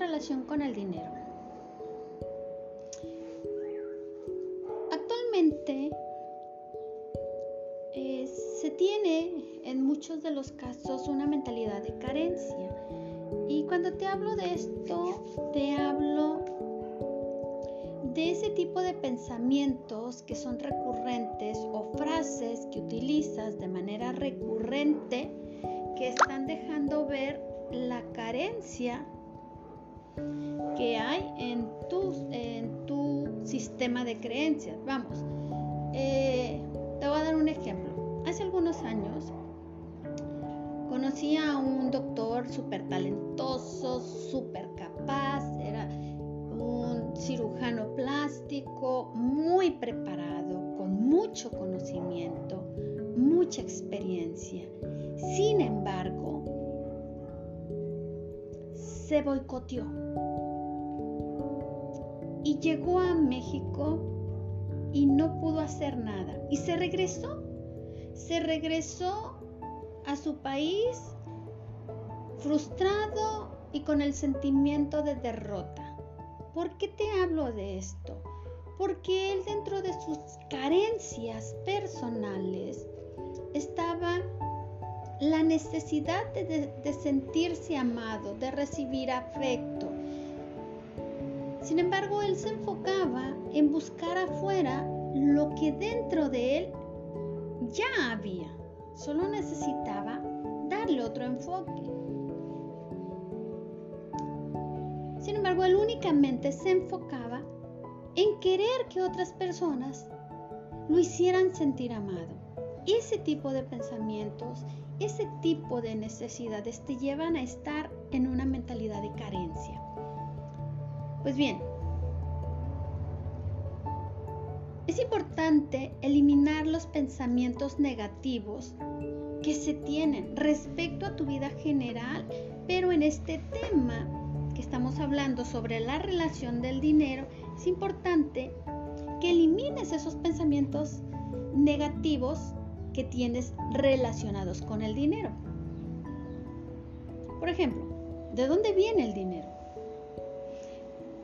relación con el dinero. Actualmente eh, se tiene en muchos de los casos una mentalidad de carencia. Y cuando te hablo de esto, te hablo de ese tipo de pensamientos que son recurrentes o frases que utilizas de manera recurrente que están dejando ver la carencia que hay en tu, en tu sistema de creencias. Vamos, eh, te voy a dar un ejemplo. Hace algunos años conocí a un doctor súper talentoso, súper capaz, era un cirujano plástico muy preparado, con mucho conocimiento, mucha experiencia. Se boicoteó y llegó a México y no pudo hacer nada. Y se regresó, se regresó a su país frustrado y con el sentimiento de derrota. ¿Por qué te hablo de esto? Porque él dentro de sus carencias personales estaba la necesidad de, sentirse amado, de recibir afecto. Sin embargo, él se enfocaba en buscar afuera lo que dentro de él ya había. Solo necesitaba darle otro enfoque. Sin embargo, él únicamente se enfocaba en querer que otras personas lo hicieran sentir amado. Ese tipo de pensamientos, ese tipo de necesidades te llevan a estar en una mentalidad de carencia. Pues bien, es importante eliminar los pensamientos negativos que se tienen respecto a tu vida general, pero en este tema que estamos hablando sobre la relación del dinero, es importante que elimines esos pensamientos negativos tienes relacionados con el dinero. Por ejemplo, ¿de dónde viene el dinero?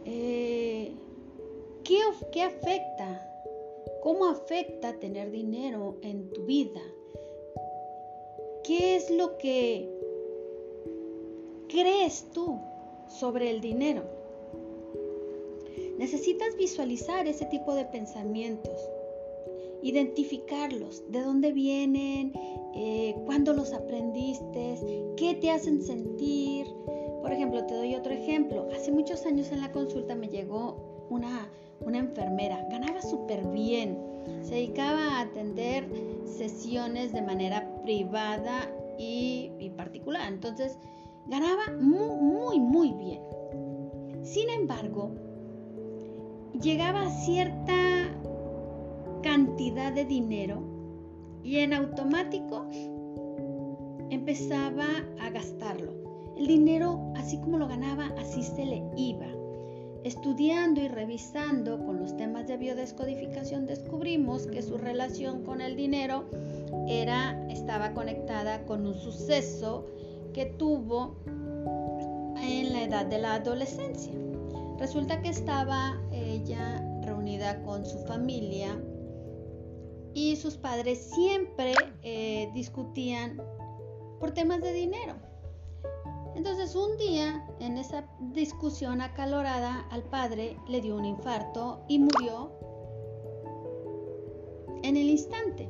Eh, ¿qué, ¿Qué afecta? ¿Cómo afecta tener dinero en tu vida? ¿Qué es lo que crees tú sobre el dinero? Necesitas visualizar ese tipo de pensamientos identificarlos, de dónde vienen, eh, cuándo los aprendiste, qué te hacen sentir. Por ejemplo, te doy otro ejemplo. Hace muchos años en la consulta me llegó una, una enfermera, ganaba súper bien, se dedicaba a atender sesiones de manera privada y, particular. Entonces, ganaba muy, muy, muy bien. Sin embargo, llegaba a cierta cantidad de dinero y en automático empezaba a gastarlo. El dinero, así como lo ganaba, así se le iba. Estudiando y revisando con los temas de biodescodificación descubrimos que su relación con el dinero era estaba conectada con un suceso que tuvo en la edad de la adolescencia. Resulta que estaba ella reunida con su familia y sus padres siempre eh, discutían por temas de dinero. Entonces un día en esa discusión acalorada al padre le dio un infarto y murió en el instante.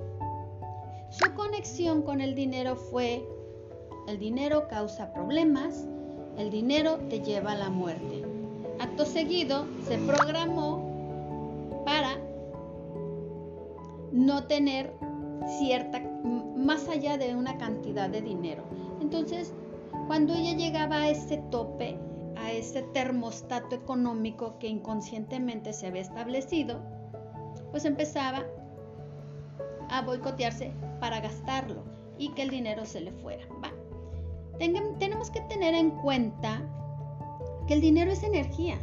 Su conexión con el dinero fue, el dinero causa problemas, el dinero te lleva a la muerte. Acto seguido se programó tener cierta, más allá de una cantidad de dinero. Entonces, cuando ella llegaba a ese tope, a ese termostato económico que inconscientemente se había establecido, pues empezaba a boicotearse para gastarlo y que el dinero se le fuera. Va. tenemos que tener en cuenta que el dinero es energía.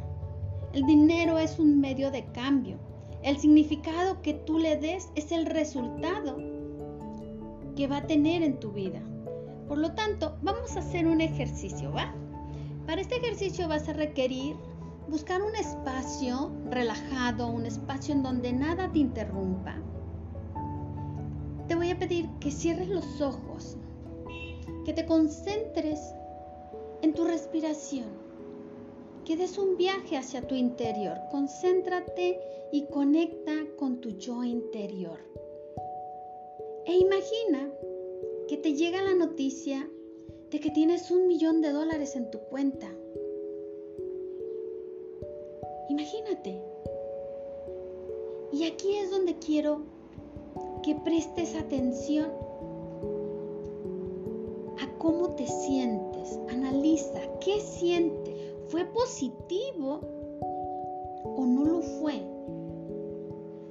El dinero es un medio de cambio. El significado que tú le des es el resultado que va a tener en tu vida. Por lo tanto, vamos a hacer un ejercicio, ¿va? Para este ejercicio vas a requerir buscar un espacio relajado, un espacio en donde nada te interrumpa. Te voy a pedir que cierres los ojos, que te concentres en tu respiración, que des un viaje hacia tu interior. Concéntrate y conecta con tu yo interior. E imagina que te llega la noticia de que tienes un millón de dólares en tu cuenta. Imagínate. Y aquí es donde quiero que prestes atención a cómo te sientes. Analiza qué siente. ¿Fue positivo o no lo fue?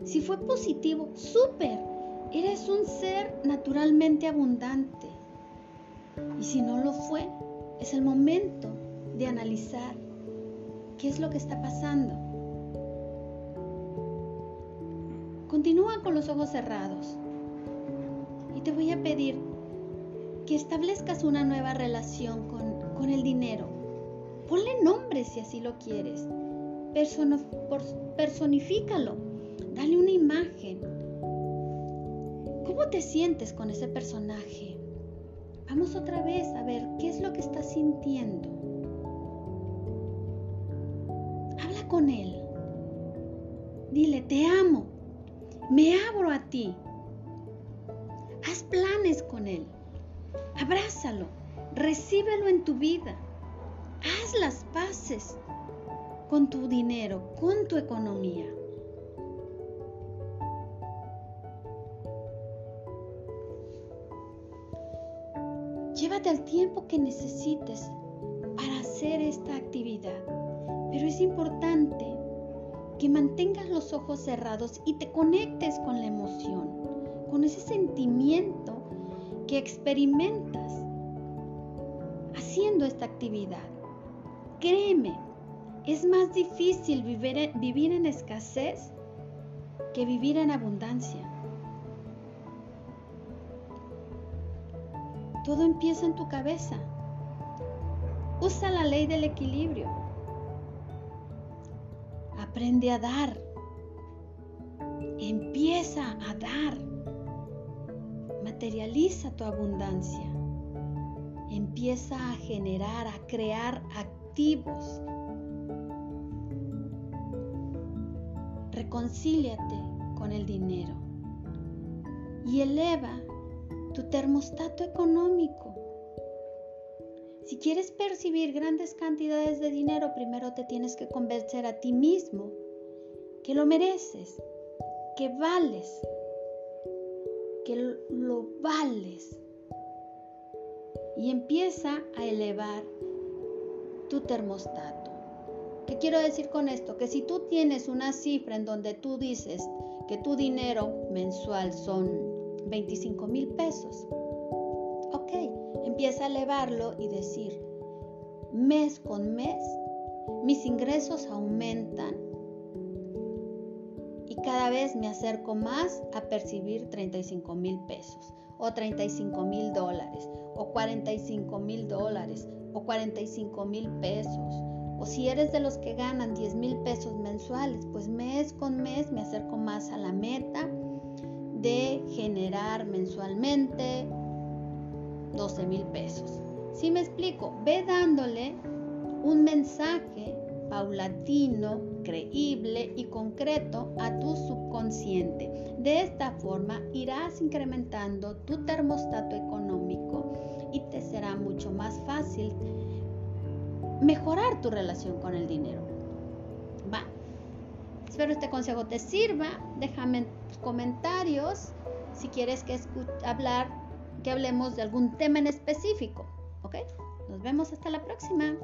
Si fue positivo, súper. Eres un ser naturalmente abundante. Y si no lo fue, es el momento de analizar qué es lo que está pasando. Continúa con los ojos cerrados y te voy a pedir que establezcas una nueva relación con, con el dinero. Ponle nombre si así lo quieres. personifícalo. Dale una imagen. ¿Cómo te sientes con ese personaje? Vamos otra vez a ver qué es lo que estás sintiendo. Habla con él. Dile, te amo. Me abro a ti. Haz planes con él. Abrázalo. Recíbelo en tu vida. Las paces con tu dinero, con tu economía. Llévate el tiempo que necesites para hacer esta actividad, pero es importante que mantengas los ojos cerrados y te conectes con la emoción, con ese sentimiento que experimentas haciendo esta actividad. Créeme, es más difícil vivir, vivir en escasez que vivir en abundancia. Todo empieza en tu cabeza. Usa la ley del equilibrio. Aprende a dar. Empieza a dar. Materializa tu abundancia. Empieza a generar, a crear activos. Reconcíliate con el dinero y eleva tu termostato económico. Si quieres percibir grandes cantidades de dinero, primero te tienes que convencer a ti mismo que lo mereces, que vales, que lo vales. Y empieza a elevar tu termostato. ¿Qué quiero decir con esto? Que si tú tienes una cifra en donde tú dices que tu dinero mensual son 25 mil pesos. Ok, empieza a elevarlo y decir, mes con mes, mis ingresos aumentan y cada vez me acerco más a percibir 35 mil pesos o 35 mil dólares o 45 mil dólares o 45 mil pesos. O si eres de los que ganan 10 mil pesos mensuales, pues mes con mes me acerco más a la meta de generar mensualmente 12 mil pesos. Si me explico, ve dándole un mensaje paulatino, creíble y concreto a tu subconsciente. De esta forma irás incrementando tu termostato económico y te será mucho más fácil mejorar tu relación con el dinero. Va. Espero este consejo te sirva. Déjame comentarios si quieres que hablar, que hablemos de algún tema en específico. ¿Ok? Nos vemos hasta la próxima.